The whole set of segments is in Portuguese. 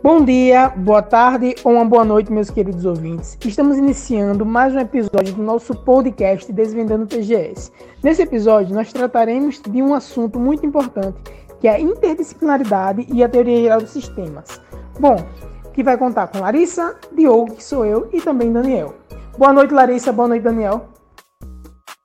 Bom dia, boa tarde ou uma boa noite, meus queridos ouvintes. Estamos iniciando mais um episódio do nosso podcast Desvendando TGS. Nesse episódio, nós trataremos de um assunto muito importante, que é a interdisciplinaridade e a teoria geral dos sistemas. Bom, que vai contar com Larissa, Diogo, que sou eu, e também Daniel. Boa noite, Larissa. Boa noite, Daniel.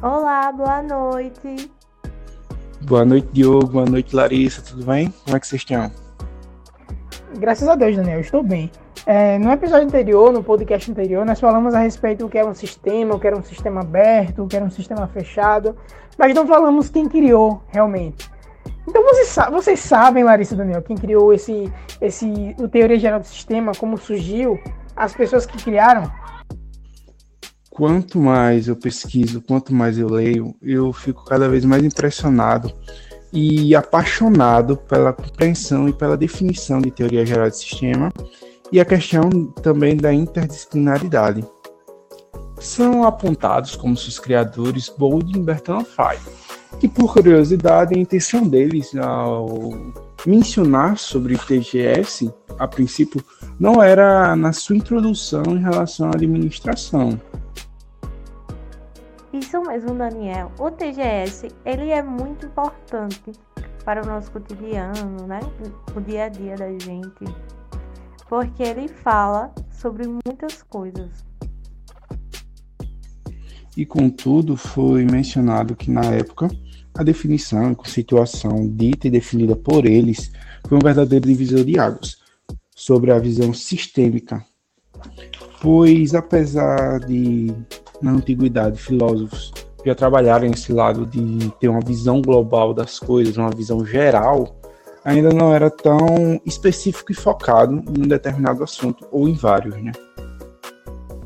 Olá, boa noite. Boa noite, Diogo. Boa noite, Larissa. Tudo bem? Como é que vocês estão? Graças a Deus, Daniel, estou bem. É, no episódio anterior, no podcast anterior, nós falamos a respeito do que era um sistema, o que era um sistema aberto, o que era um sistema fechado, mas não falamos quem criou realmente. Então vocês, vocês sabem, Larissa Daniel, quem criou esse, esse, o Teoria Geral do Sistema, como surgiu, as pessoas que criaram? Quanto mais eu pesquiso, quanto mais eu leio, eu fico cada vez mais impressionado e apaixonado pela compreensão e pela definição de teoria geral de sistema e a questão também da interdisciplinaridade. São apontados como seus criadores Bold e Bertrand Fay, que por curiosidade a intenção deles ao mencionar sobre TGS, a princípio, não era na sua introdução em relação à administração, isso mesmo, Daniel. O TGS, ele é muito importante para o nosso cotidiano, né? O dia a dia da gente. Porque ele fala sobre muitas coisas. E contudo, foi mencionado que na época a definição e conceituação dita e definida por eles foi um verdadeiro divisor de águas sobre a visão sistêmica. Pois apesar de na antiguidade, filósofos já trabalharam esse lado de ter uma visão global das coisas, uma visão geral, ainda não era tão específico e focado em um determinado assunto ou em vários, né?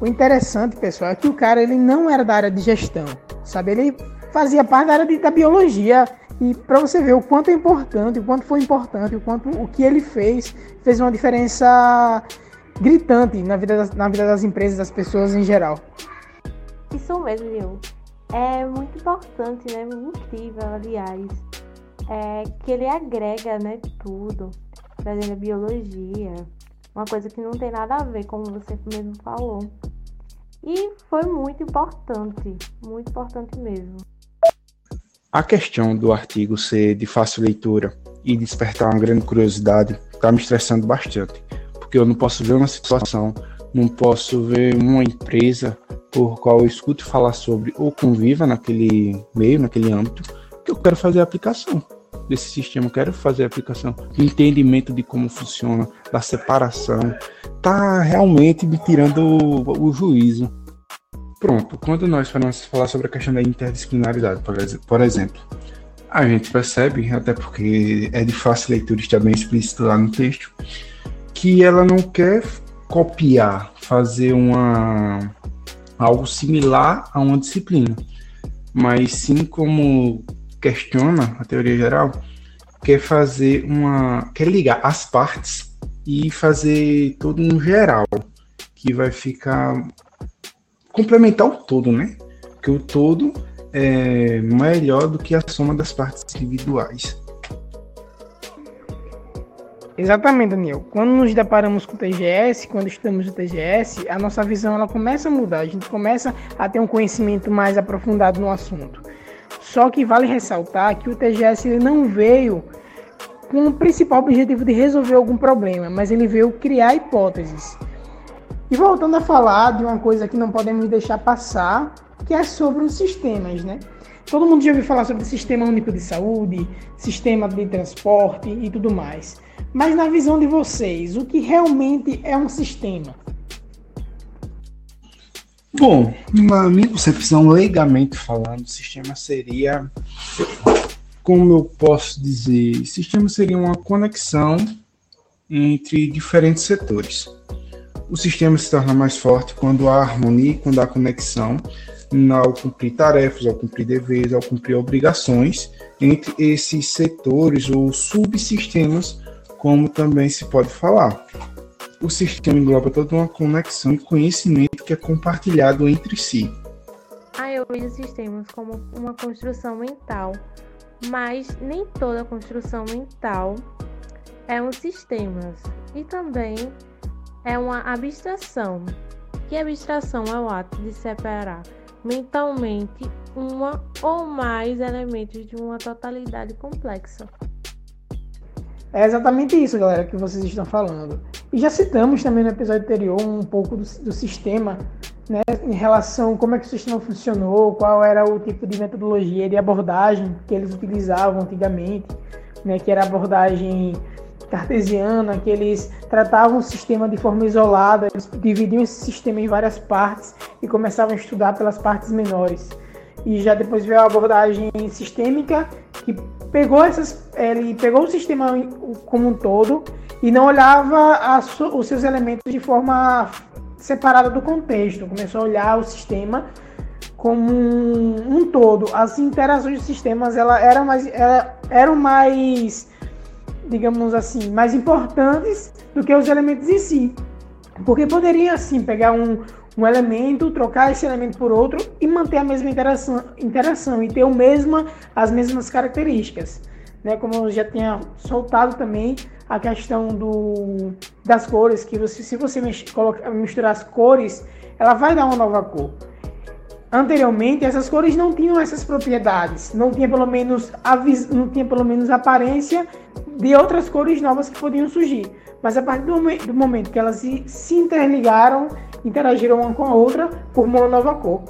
O interessante, pessoal, é que o cara ele não era da área de gestão, sabe? Ele fazia parte da área de, da biologia e para você ver o quanto é importante, o quanto foi importante, o quanto o que ele fez fez uma diferença gritante na vida das, na vida das empresas, das pessoas em geral. Isso mesmo. É muito importante, né? Incrível, aliás. É que ele agrega, né, tudo. Trazendo a biologia. Uma coisa que não tem nada a ver, como você mesmo falou. E foi muito importante. Muito importante mesmo. A questão do artigo ser de fácil leitura e despertar uma grande curiosidade está me estressando bastante. Porque eu não posso ver uma situação, não posso ver uma empresa por qual eu escuto falar sobre ou conviva naquele meio, naquele âmbito, que eu quero fazer a aplicação desse sistema, eu quero fazer a aplicação, entendimento de como funciona, da separação, tá realmente me tirando o, o juízo. Pronto, quando nós falamos falar sobre a questão da interdisciplinaridade, por exemplo, a gente percebe, até porque é de fácil leitura, está bem explícito lá no texto, que ela não quer copiar, fazer uma algo similar a uma disciplina, mas sim como questiona a teoria geral, quer fazer uma, quer ligar as partes e fazer todo um geral que vai ficar complementar o todo, né? Que o todo é melhor do que a soma das partes individuais. Exatamente, Daniel. Quando nos deparamos com o TGS, quando estamos no TGS, a nossa visão ela começa a mudar, a gente começa a ter um conhecimento mais aprofundado no assunto. Só que vale ressaltar que o TGS ele não veio com o principal objetivo de resolver algum problema, mas ele veio criar hipóteses. E voltando a falar de uma coisa que não podemos deixar passar, que é sobre os sistemas, né? Todo mundo já ouviu falar sobre sistema único de saúde, sistema de transporte e tudo mais. Mas na visão de vocês, o que realmente é um sistema? Bom, na minha concepção, legalmente falando, sistema seria, como eu posso dizer, sistema seria uma conexão entre diferentes setores. O sistema se torna mais forte quando há harmonia, quando há conexão, ao cumprir tarefas, ao cumprir deveres, ao cumprir obrigações entre esses setores ou subsistemas como também se pode falar. O sistema engloba toda uma conexão e conhecimento que é compartilhado entre si. Ah, eu vejo sistemas como uma construção mental, mas nem toda construção mental é um sistema. E também é uma abstração. Que abstração é o ato de separar mentalmente uma ou mais elementos de uma totalidade complexa. É exatamente isso, galera, que vocês estão falando. E já citamos também no episódio anterior um pouco do, do sistema, né, em relação a como é que o sistema funcionou, qual era o tipo de metodologia de abordagem que eles utilizavam antigamente, né, que era abordagem cartesiana, que eles tratavam o sistema de forma isolada, eles dividiam esse sistema em várias partes e começavam a estudar pelas partes menores. E já depois veio a abordagem sistêmica, que pegou essas, ele pegou o sistema como um todo e não olhava os seus elementos de forma separada do contexto, começou a olhar o sistema como um, um todo. As interações dos sistemas ela eram mais, ela, eram mais, digamos assim, mais importantes do que os elementos em si. Porque poderia, assim, pegar um, um elemento, trocar esse elemento por outro e manter a mesma interação, interação e ter o mesma, as mesmas características. Né? Como eu já tinha soltado também a questão do, das cores, que você, se você colocar, misturar as cores, ela vai dar uma nova cor. Anteriormente, essas cores não tinham essas propriedades, não tinha pelo menos a, não tinha pelo menos aparência de outras cores novas que podiam surgir. Mas a partir do, do momento que elas se, se interligaram, interagiram uma com a outra, uma nova cor.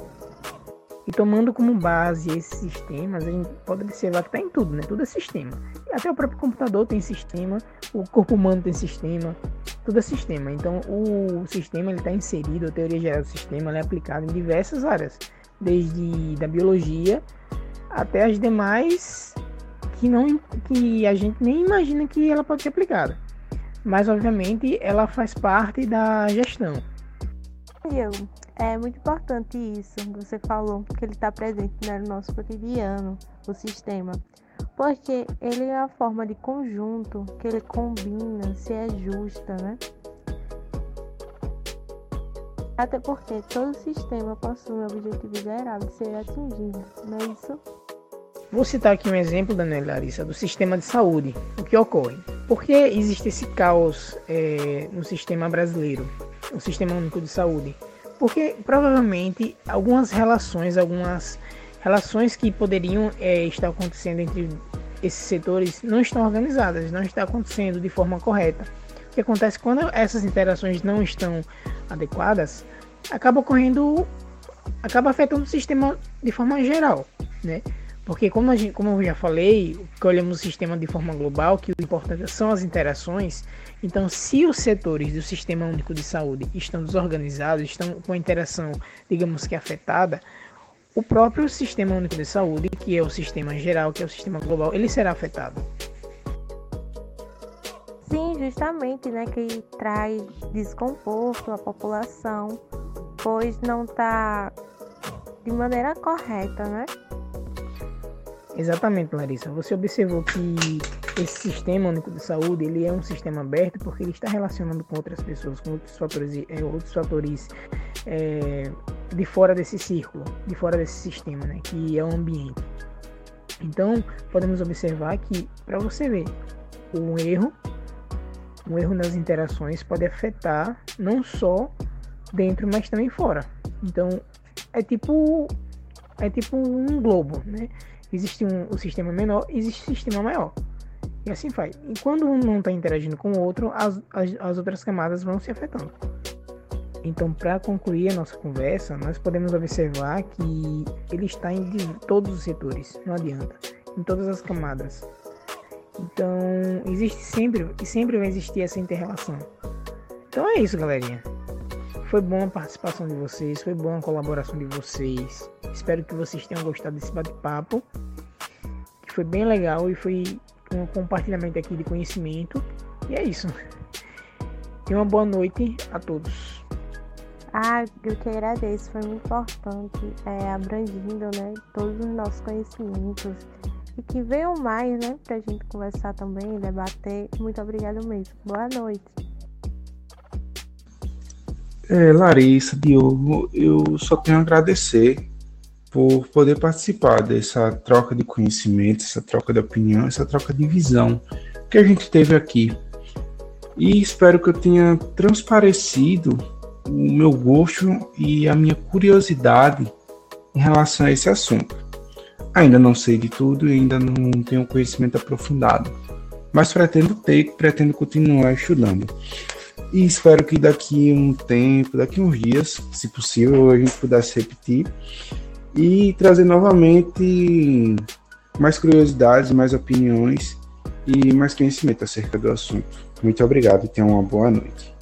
E tomando como base esses sistemas, a gente pode observar que está em tudo, né? Tudo é sistema. Até o próprio computador tem sistema, o corpo humano tem sistema, tudo é sistema. Então o sistema está inserido, a teoria geral do sistema é aplicada em diversas áreas, desde da biologia até as demais que não que a gente nem imagina que ela pode ser aplicada. Mas obviamente ela faz parte da gestão. Eu, é muito importante isso que você falou, que ele está presente né, no nosso cotidiano, o sistema porque ele é a forma de conjunto que ele combina, se é justa, né? Até porque todo sistema possui um objetivo geral de ser atingido, não é isso? Vou citar aqui um exemplo, Daniela Larissa, do sistema de saúde. O que ocorre? Por que existe esse caos é, no sistema brasileiro, o sistema único de saúde? Porque provavelmente algumas relações, algumas relações que poderiam é, estar acontecendo entre esses setores não estão organizadas, não está acontecendo de forma correta. O que acontece quando essas interações não estão adequadas, acaba ocorrendo, acaba afetando o sistema de forma geral, né? Porque como, gente, como eu já falei, que olhamos o sistema de forma global, que o importante são as interações, então se os setores do Sistema Único de Saúde estão desorganizados, estão com a interação, digamos que afetada, o próprio Sistema Único de Saúde, que é o sistema geral, que é o sistema global, ele será afetado. Sim, justamente, né, que traz desconforto à população, pois não está de maneira correta, né? Exatamente, Larissa. Você observou que esse sistema único de saúde ele é um sistema aberto porque ele está relacionando com outras pessoas, com outros fatores, é, outros fatores é, de fora desse círculo, de fora desse sistema, né, que é o ambiente. Então, podemos observar que, para você ver, um erro, um erro nas interações pode afetar não só dentro, mas também fora. Então, é tipo é tipo um globo, né? Existe um, o sistema menor, existe o sistema maior. E assim vai. E quando um não está interagindo com o outro, as, as, as outras camadas vão se afetando. Então, para concluir a nossa conversa, nós podemos observar que ele está em todos os setores, não adianta, em todas as camadas. Então, existe sempre e sempre vai existir essa interrelação. Então é isso, galerinha. Foi boa a participação de vocês, foi boa a colaboração de vocês. Espero que vocês tenham gostado desse bate-papo, que foi bem legal e foi um compartilhamento aqui de conhecimento. E é isso. E uma boa noite a todos. Ah, eu que agradeço, foi muito importante, é, abrangindo né, todos os nossos conhecimentos e que venham mais, né, pra gente conversar também, debater. Muito obrigada mesmo. Boa noite. É, Larissa, Diogo, eu só tenho a agradecer por poder participar dessa troca de conhecimento, essa troca de opinião, essa troca de visão que a gente teve aqui. E espero que eu tenha transparecido o meu gosto e a minha curiosidade em relação a esse assunto. Ainda não sei de tudo e ainda não tenho conhecimento aprofundado, mas pretendo ter, pretendo continuar estudando. E espero que daqui um tempo, daqui uns dias, se possível, a gente pudesse repetir e trazer novamente mais curiosidades, mais opiniões e mais conhecimento acerca do assunto. Muito obrigado e tenha uma boa noite.